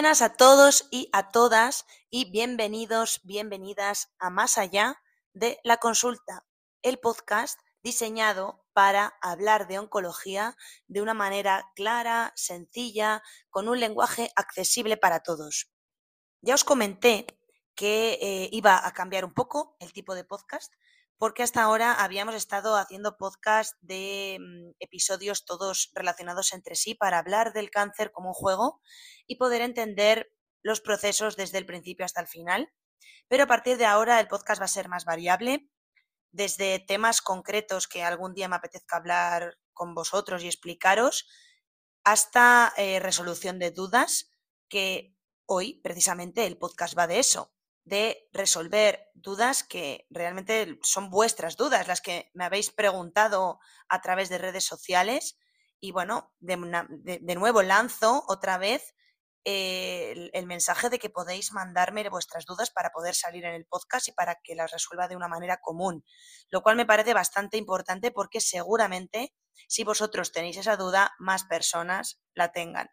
buenas a todos y a todas y bienvenidos, bienvenidas a Más allá de la consulta, el podcast diseñado para hablar de oncología de una manera clara, sencilla, con un lenguaje accesible para todos. Ya os comenté que eh, iba a cambiar un poco el tipo de podcast porque hasta ahora habíamos estado haciendo podcast de mm, episodios todos relacionados entre sí para hablar del cáncer como un juego y poder entender los procesos desde el principio hasta el final. Pero a partir de ahora el podcast va a ser más variable, desde temas concretos que algún día me apetezca hablar con vosotros y explicaros, hasta eh, resolución de dudas, que hoy precisamente el podcast va de eso, de resolver dudas que realmente son vuestras dudas, las que me habéis preguntado a través de redes sociales. Y bueno, de, nuevo lanzo otra vez eh, el, mensaje de que podéis mandarme vuestras dudas para poder salir en el podcast y para que las resuelva de una manera común, lo cual me parece bastante importante porque seguramente si vosotros tenéis esa duda, más personas la tengan.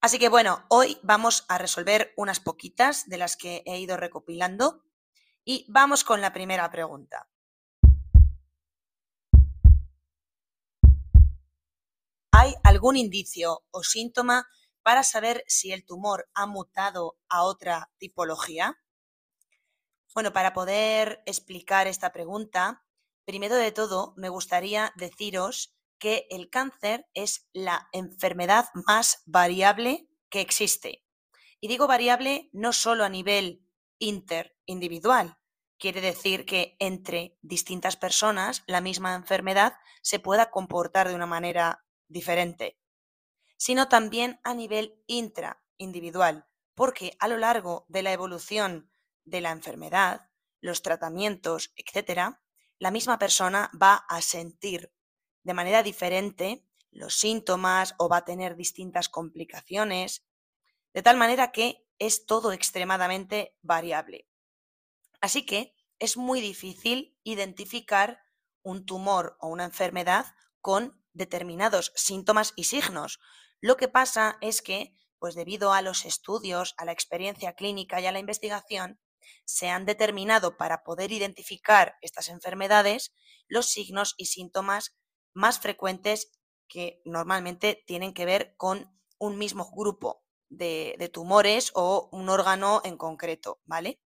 Así que bueno, hoy vamos a resolver unas poquitas de las que he ido recopilando y vamos con la primera pregunta. ¿Hay algún indicio o síntoma para saber si el tumor ha mutado a otra tipología? Bueno, para poder explicar esta pregunta, primero de todo me gustaría deciros que el cáncer es la enfermedad más variable que existe. Y digo variable no solo a nivel interindividual, quiere decir que entre distintas personas la misma enfermedad se pueda comportar de una manera diferente, sino también a nivel intraindividual, porque a lo largo de la evolución de la enfermedad, los tratamientos, etcétera, la misma persona va a sentir de manera diferente los síntomas o va a tener distintas complicaciones, de tal manera que es todo extremadamente variable. Así que es muy difícil identificar un tumor o una enfermedad con determinados síntomas y signos. Lo que pasa es que, pues debido a los estudios, a la experiencia clínica y a la investigación, se han determinado para poder identificar estas enfermedades los signos y síntomas más frecuentes que normalmente tienen que ver con un mismo grupo de, tumores o un órgano en concreto, ¿vale?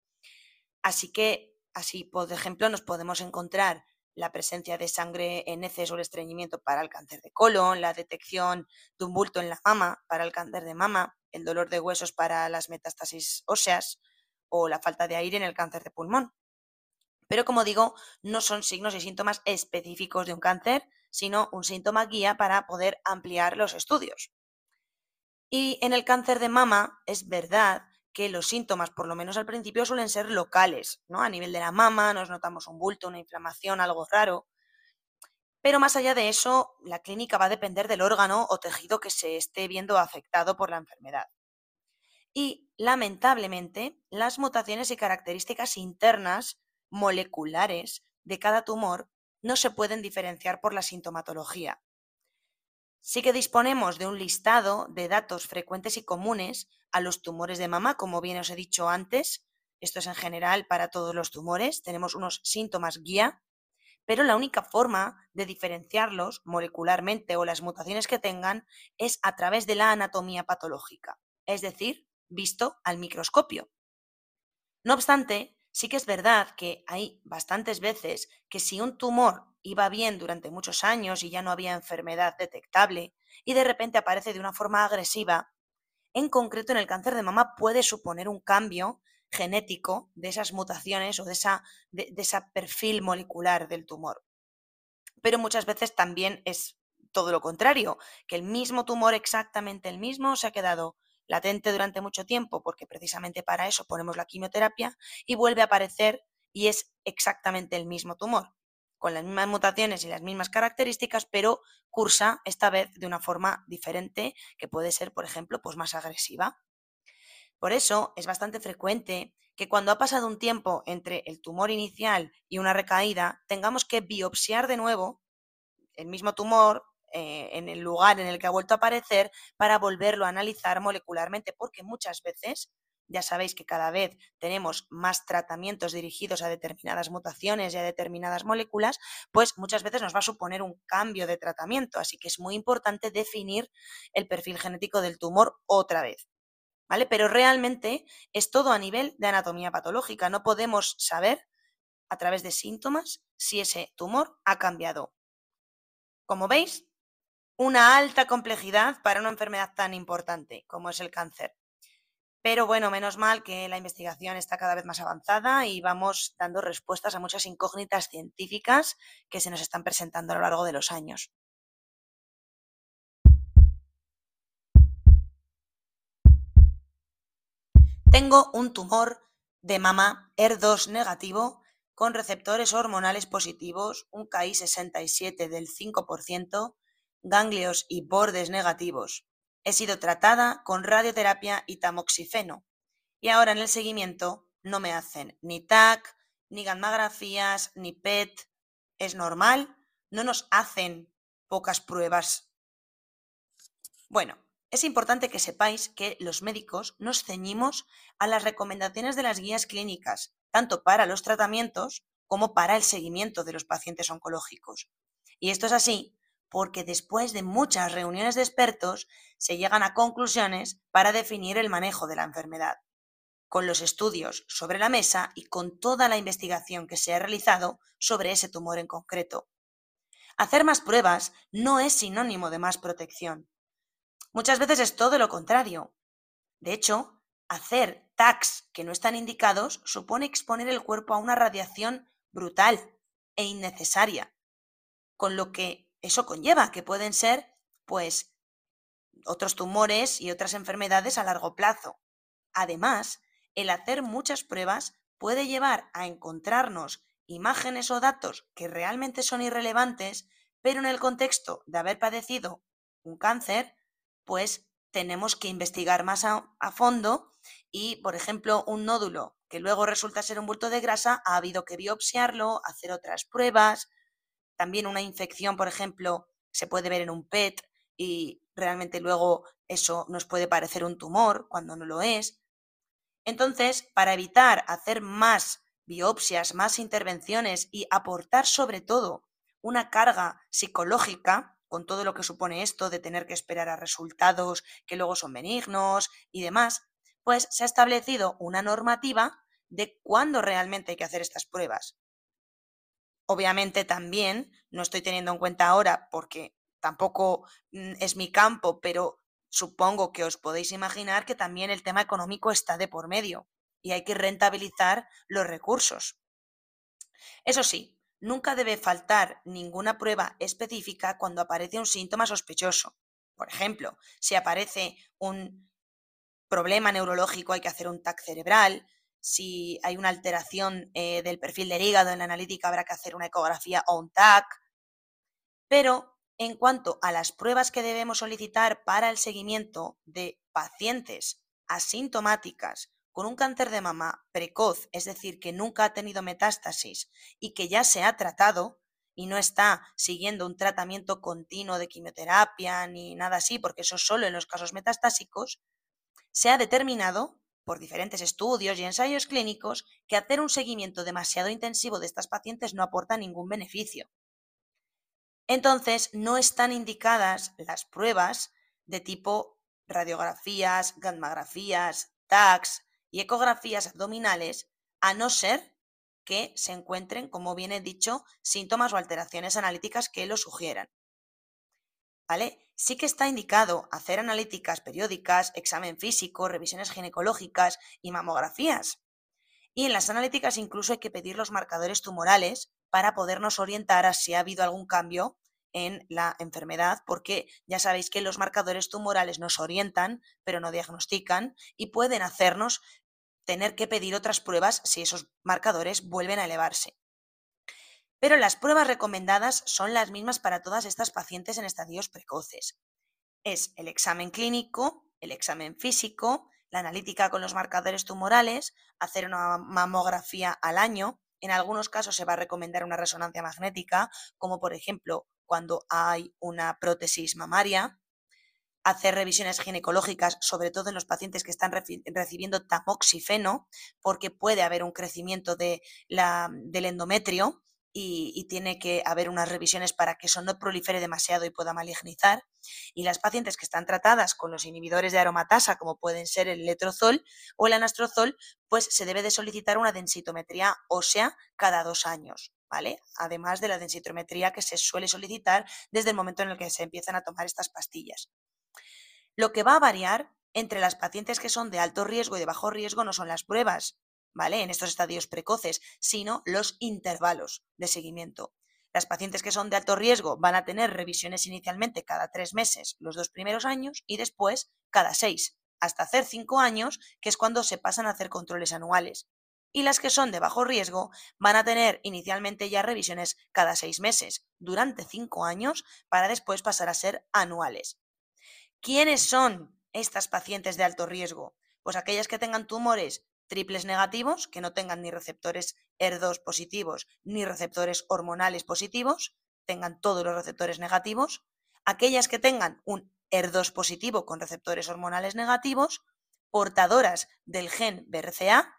Así que, así, por ejemplo, nos podemos encontrar la presencia de sangre en heces o el estreñimiento para el cáncer de colon, la detección de un bulto en la mama para el cáncer de mama, el dolor de huesos para las metástasis óseas o la falta de aire en el cáncer de pulmón. Pero como digo, no son signos y síntomas específicos de un cáncer, sino un síntoma guía para poder ampliar los estudios. Y en el cáncer de mama es verdad que los síntomas, por lo menos al principio, suelen ser locales, ¿no? A nivel de la mama nos notamos un bulto, una inflamación, algo raro. Pero más allá de eso, la clínica va a depender del órgano o tejido que se esté viendo afectado por la enfermedad. Y, lamentablemente, las mutaciones y características internas moleculares de cada tumor no se pueden diferenciar por la sintomatología. Sí que disponemos de un listado de datos frecuentes y comunes a los tumores de mama, como bien os he dicho antes. Esto es en general para todos los tumores. Tenemos unos síntomas guía, pero la única forma de diferenciarlos molecularmente o las mutaciones que tengan es a través de la anatomía patológica, es decir, visto al microscopio. No obstante, sí que es verdad que hay bastantes veces que si un tumor iba bien durante muchos años y ya no había enfermedad detectable y de repente aparece de una forma agresiva, en concreto en el cáncer de mama puede suponer un cambio genético de esas mutaciones o de, esa, de, ese perfil molecular del tumor. Pero muchas veces también es todo lo contrario, que el mismo tumor, exactamente el mismo, se ha quedado latente durante mucho tiempo, porque precisamente para eso ponemos la quimioterapia, y vuelve a aparecer y es exactamente el mismo tumor, con las mismas mutaciones y las mismas características, pero cursa esta vez de una forma diferente, que puede ser, por ejemplo, pues más agresiva. Por eso es bastante frecuente que cuando ha pasado un tiempo entre el tumor inicial y una recaída, tengamos que biopsiar de nuevo el mismo tumor eh, en el lugar en el que ha vuelto a aparecer para volverlo a analizar molecularmente, porque muchas veces ya sabéis que cada vez tenemos más tratamientos dirigidos a determinadas mutaciones y a determinadas moléculas, pues muchas veces nos va a suponer un cambio de tratamiento. Así que es muy importante definir el perfil genético del tumor otra vez. ¿Vale? Pero realmente es todo a nivel de anatomía patológica. No podemos saber a través de síntomas si ese tumor ha cambiado. Como veis, una alta complejidad para una enfermedad tan importante como es el cáncer. Pero bueno, menos mal que la investigación está cada vez más avanzada y vamos dando respuestas a muchas incógnitas científicas que se nos están presentando a lo largo de los años. Tengo un tumor de mama ER2 negativo con receptores hormonales positivos, un KI67 del 5%, ganglios y bordes negativos. He sido tratada con radioterapia y tamoxifeno. Y ahora en el seguimiento no me hacen ni TAC, ni gammagrafías, ni PET. ¿Es normal? ¿No nos hacen pocas pruebas? Bueno, es importante que sepáis que los médicos nos ceñimos a las recomendaciones de las guías clínicas, tanto para los tratamientos como para el seguimiento de los pacientes oncológicos. Y esto es así porque después de muchas reuniones de expertos se llegan a conclusiones para definir el manejo de la enfermedad. Con los estudios sobre la mesa y con toda la investigación que se ha realizado sobre ese tumor en concreto. Hacer más pruebas no es sinónimo de más protección. Muchas veces es todo lo contrario. De hecho, hacer tags que no están indicados supone exponer el cuerpo a una radiación brutal e innecesaria, con lo que eso conlleva, que pueden ser, pues, otros tumores y otras enfermedades a largo plazo. Además, el hacer muchas pruebas puede llevar a encontrarnos imágenes o datos que realmente son irrelevantes, pero en el contexto de haber padecido un cáncer, pues tenemos que investigar más a, a, fondo y, por ejemplo, un nódulo que luego resulta ser un bulto de grasa, ha habido que biopsiarlo, hacer otras pruebas, también una infección, por ejemplo, se puede ver en un PET y realmente luego eso nos puede parecer un tumor cuando no lo es. Entonces, para evitar hacer más biopsias, más intervenciones y aportar sobre todo una carga psicológica con todo lo que supone esto de tener que esperar a resultados que luego son benignos y demás, pues se ha establecido una normativa de cuándo realmente hay que hacer estas pruebas. Obviamente también, no estoy teniendo en cuenta ahora porque tampoco mm, es mi campo, pero supongo que os podéis imaginar que también el tema económico está de por medio y hay que rentabilizar los recursos. Eso sí, nunca debe faltar ninguna prueba específica cuando aparece un síntoma sospechoso. Por ejemplo, si aparece un problema neurológico hay que hacer un TAC cerebral, si hay una alteración eh, del perfil del hígado en la analítica, habrá que hacer una ecografía o un TAC. Pero en cuanto a las pruebas que debemos solicitar para el seguimiento de pacientes asintomáticas con un cáncer de mama precoz, es decir, que nunca ha tenido metástasis y que ya se ha tratado y no está siguiendo un tratamiento continuo de quimioterapia ni nada así, porque eso solo en los casos metastásicos, se ha determinado por diferentes estudios y ensayos clínicos que hacer un seguimiento demasiado intensivo de estas pacientes no aporta ningún beneficio. Entonces, no están indicadas las pruebas de tipo radiografías, gammagrafías, TACs y ecografías abdominales, a no ser que se encuentren, como bien he dicho, síntomas o alteraciones analíticas que lo sugieran. ¿Vale? Sí que está indicado hacer analíticas periódicas, examen físico, revisiones ginecológicas y mamografías. Y en las analíticas incluso hay que pedir los marcadores tumorales para podernos orientar a si ha habido algún cambio en la enfermedad, porque ya sabéis que los marcadores tumorales nos orientan, pero no diagnostican y pueden hacernos tener que pedir otras pruebas si esos marcadores vuelven a elevarse. Pero las pruebas recomendadas son las mismas para todas estas pacientes en estadios precoces. Es el examen clínico, el examen físico, la analítica con los marcadores tumorales, hacer una mamografía al año. En algunos casos se va a recomendar una resonancia magnética, como por ejemplo cuando hay una prótesis mamaria, hacer revisiones ginecológicas, sobre todo en los pacientes que están recibiendo tamoxifeno, porque puede haber un crecimiento de la, del endometrio y, tiene que haber unas revisiones para que eso no prolifere demasiado y pueda malignizar. Y las pacientes que están tratadas con los inhibidores de aromatasa, como pueden ser el letrozol o el anastrozol, pues se debe de solicitar una densitometría ósea cada dos años. ¿Vale? Además de la densitometría que se suele solicitar desde el momento en el que se empiezan a tomar estas pastillas. Lo que va a variar entre las pacientes que son de alto riesgo y de bajo riesgo no son las pruebas, ¿vale? En estos estadios precoces, sino los intervalos de seguimiento. Las pacientes que son de alto riesgo van a tener revisiones inicialmente cada tres meses los dos primeros años y después cada seis, hasta hacer cinco años, que es cuando se pasan a hacer controles anuales. Y las que son de bajo riesgo van a tener inicialmente ya revisiones cada seis meses, durante cinco años, para después pasar a ser anuales. ¿Quiénes son estas pacientes de alto riesgo? Pues aquellas que tengan tumores triples negativos, que no tengan ni receptores ER2 positivos ni receptores hormonales positivos, tengan todos los receptores negativos, aquellas que tengan un ER2 positivo con receptores hormonales negativos, portadoras del gen BRCA,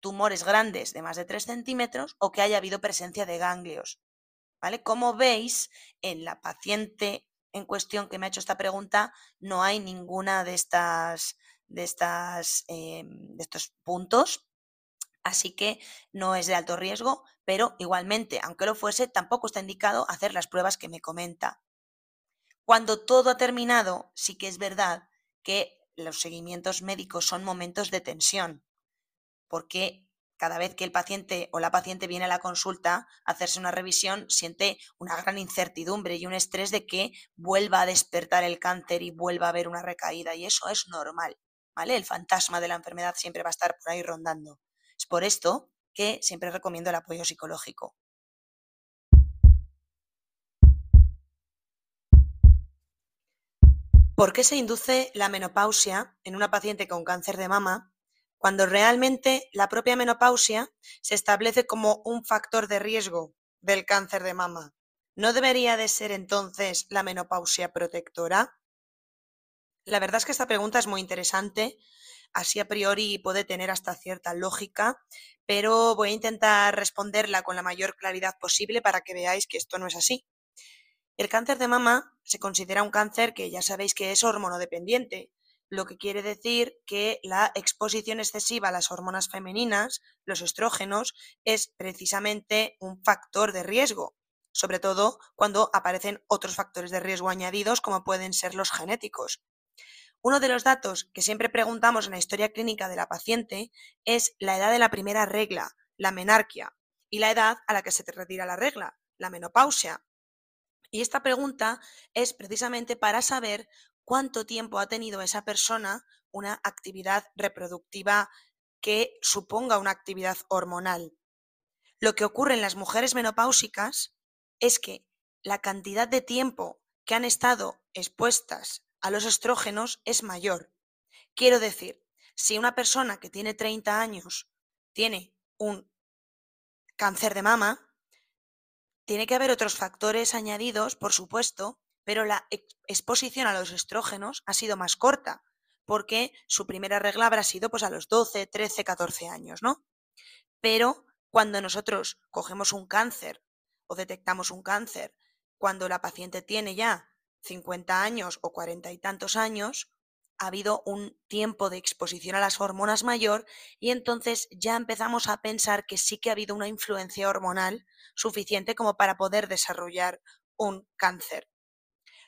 tumores grandes de más de 3 centímetros o que haya habido presencia de ganglios. ¿Vale? Como veis, en la paciente en cuestión que me ha hecho esta pregunta, no hay ninguna de estas de, estas, em, de estos puntos. Así que no es de alto riesgo, pero igualmente, aunque lo fuese, tampoco está indicado hacer las pruebas que me comenta. Cuando todo ha terminado, sí que es verdad que los seguimientos médicos son momentos de tensión, porque cada vez que el paciente o la paciente viene a la consulta a hacerse una revisión, siente una gran incertidumbre y un estrés de que vuelva a despertar el cáncer y vuelva a haber una recaída, y eso es normal. El fantasma de la enfermedad siempre va a estar por ahí rondando. Es por esto que siempre recomiendo el apoyo psicológico. ¿Por qué se induce la menopausia en una paciente con cáncer de mama cuando realmente la propia menopausia se establece como un factor de riesgo del cáncer de mama? ¿No debería de ser entonces la menopausia protectora? La verdad es que esta pregunta es muy interesante, así a priori puede tener hasta cierta lógica, pero voy a intentar responderla con la mayor claridad posible para que veáis que esto no es así. El cáncer de mama se considera un cáncer que ya sabéis que es hormonodependiente, lo que quiere decir que la exposición excesiva a las hormonas femeninas, los estrógenos, es precisamente un factor de riesgo, sobre todo cuando aparecen otros factores de riesgo añadidos como pueden ser los genéticos. Uno de los datos que siempre preguntamos en la historia clínica de la paciente es la edad de la primera regla, la menarquia, y la edad a la que se te retira la regla, la menopausia. Y esta pregunta es precisamente para saber cuánto tiempo ha tenido esa persona una actividad reproductiva que suponga una actividad hormonal. Lo que ocurre en las mujeres menopáusicas es que la cantidad de tiempo que han estado expuestas a los estrógenos es mayor. Quiero decir, si una persona que tiene 30 años tiene un cáncer de mama, tiene que haber otros factores añadidos, por supuesto, pero la exposición a los estrógenos ha sido más corta, porque su primera regla habrá sido pues a los 12, 13, 14 años, ¿no? Pero cuando nosotros cogemos un cáncer o detectamos un cáncer, cuando la paciente tiene ya 50 años o 40 y tantos años, ha habido un tiempo de exposición a las hormonas mayor y entonces ya empezamos a pensar que sí que ha habido una influencia hormonal suficiente como para poder desarrollar un cáncer.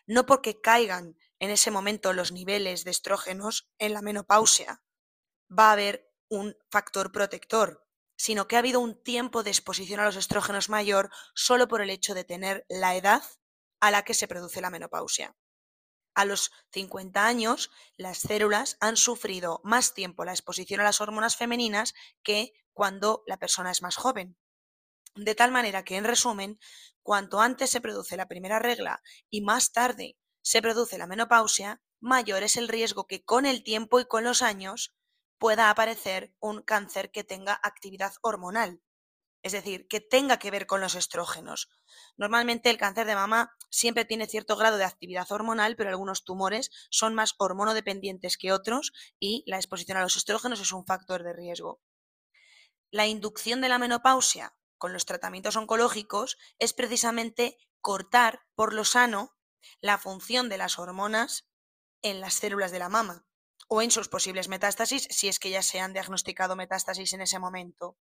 No porque caigan en ese momento los niveles de estrógenos en la menopausia, va a haber un factor protector, sino que ha habido un tiempo de exposición a los estrógenos mayor solo por el hecho de tener la edad a la que se produce la menopausia. A los 50 años, las células han sufrido más tiempo la exposición a las hormonas femeninas que cuando la persona es más joven. De tal manera que, en resumen, cuanto antes se produce la primera regla y más tarde se produce la menopausia, mayor es el riesgo que con el tiempo y con los años pueda aparecer un cáncer que tenga actividad hormonal. Es decir, que tenga que ver con los estrógenos. Normalmente el cáncer de mama siempre tiene cierto grado de actividad hormonal, pero algunos tumores son más hormonodependientes que otros y la exposición a los estrógenos es un factor de riesgo. La inducción de la menopausia con los tratamientos oncológicos es precisamente cortar por lo sano la función de las hormonas en las células de la mama o en sus posibles metástasis si es que ya se han diagnosticado metástasis en ese momento.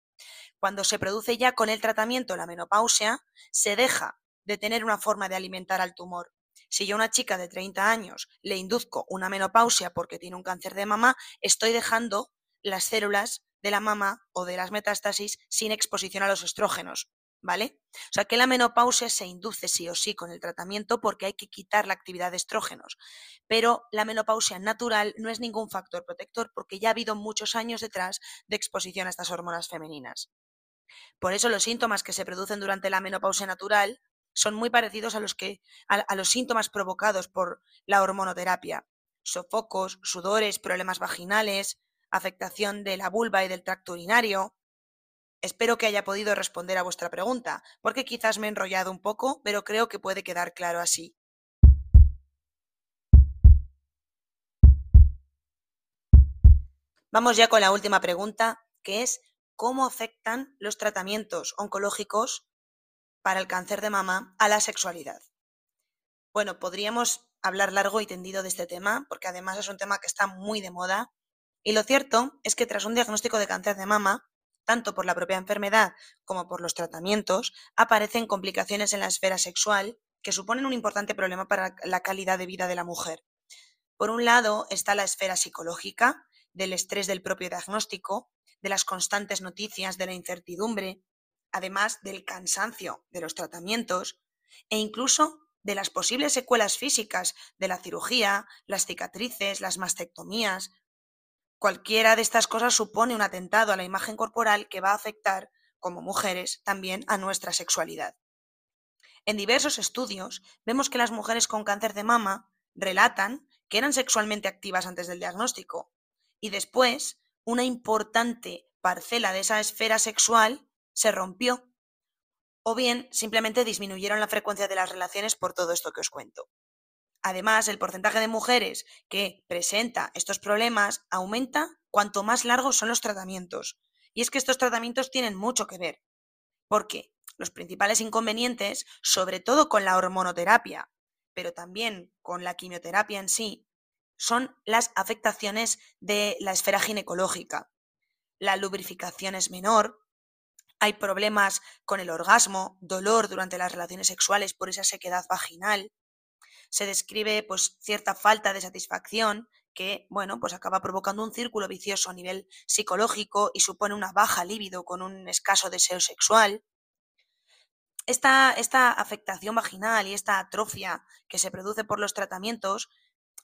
Cuando se produce ya con el tratamiento la menopausia, se deja de tener una forma de alimentar al tumor. Si yo a una chica de 30 años le induzco una menopausia porque tiene un cáncer de mama, estoy dejando las células de la mama o de las metástasis sin exposición a los estrógenos. ¿Vale? O sea que la menopausia se induce sí o sí con el tratamiento porque hay que quitar la actividad de estrógenos. Pero la menopausia natural no es ningún factor protector porque ya ha habido muchos años detrás de exposición a estas hormonas femeninas. Por eso los síntomas que se producen durante la menopausia natural son muy parecidos a los, que, a los síntomas provocados por la hormonoterapia. Sofocos, sudores, problemas vaginales, afectación de la vulva y del tracto urinario, Espero que haya podido responder a vuestra pregunta, porque quizás me he enrollado un poco, pero creo que puede quedar claro así. Vamos ya con la última pregunta, que es ¿cómo afectan los tratamientos oncológicos para el cáncer de mama a la sexualidad? Bueno, podríamos hablar largo y tendido de este tema, porque además es un tema que está muy de moda. Y lo cierto es que tras un diagnóstico de cáncer de mama, tanto por la propia enfermedad como por los tratamientos, aparecen complicaciones en la esfera sexual que suponen un importante problema para la calidad de vida de la mujer. Por un lado está la esfera psicológica, del estrés del propio diagnóstico, de las constantes noticias, de la incertidumbre, además del cansancio de los tratamientos e incluso de las posibles secuelas físicas de la cirugía, las cicatrices, las mastectomías Cualquiera de estas cosas supone un atentado a la imagen corporal que va a afectar, como mujeres, también a nuestra sexualidad. En diversos estudios vemos que las mujeres con cáncer de mama relatan que eran sexualmente activas antes del diagnóstico y después una importante parcela de esa esfera sexual se rompió o bien simplemente disminuyeron la frecuencia de las relaciones por todo esto que os cuento. Además, el porcentaje de mujeres que presenta estos problemas aumenta cuanto más largos son los tratamientos. Y es que estos tratamientos tienen mucho que ver. Porque los principales inconvenientes, sobre todo con la hormonoterapia, pero también con la quimioterapia en sí, son las afectaciones de la esfera ginecológica. La lubrificación es menor, hay problemas con el orgasmo, dolor durante las relaciones sexuales por esa sequedad vaginal, se describe pues cierta falta de satisfacción que, bueno, pues acaba provocando un círculo vicioso a nivel psicológico y supone una baja libido con un escaso deseo sexual. Esta, esta afectación vaginal y esta atrofia que se produce por los tratamientos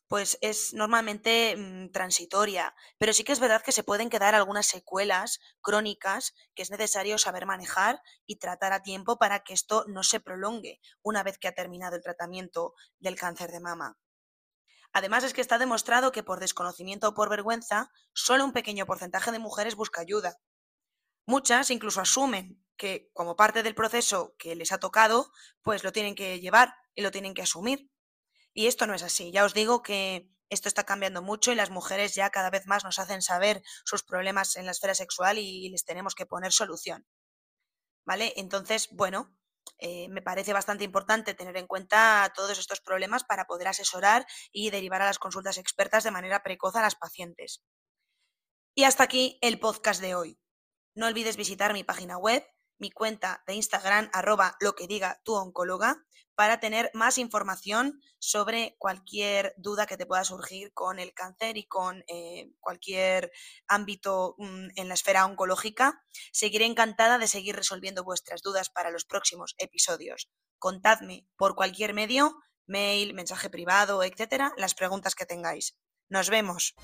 pues es normalmente mm, transitoria, pero sí que es verdad que se pueden quedar algunas secuelas crónicas que es necesario saber manejar y tratar a tiempo para que esto no se prolongue una vez que ha terminado el tratamiento del cáncer de mama. Además es que está demostrado que por desconocimiento o por vergüenza, solo un pequeño porcentaje de mujeres busca ayuda. Muchas incluso asumen que como parte del proceso que les ha tocado, pues lo tienen que llevar y lo tienen que asumir. Y esto no es así. Ya os digo que esto está cambiando mucho y las mujeres ya cada vez más nos hacen saber sus problemas en la esfera sexual y les tenemos que poner solución. ¿Vale? Entonces, bueno, eh, me parece bastante importante tener en cuenta todos estos problemas para poder asesorar y derivar a las consultas expertas de manera precoz a las pacientes. Y hasta aquí el podcast de hoy. No olvides visitar mi página web mi cuenta de Instagram, arroba lo que diga tu oncóloga, para tener más información sobre cualquier duda que te pueda surgir con el cáncer y con eh, cualquier ámbito mm, en la esfera oncológica. Seguiré encantada de seguir resolviendo vuestras dudas para los próximos episodios. Contadme por cualquier medio, mail, mensaje privado, etcétera, las preguntas que tengáis. Nos vemos.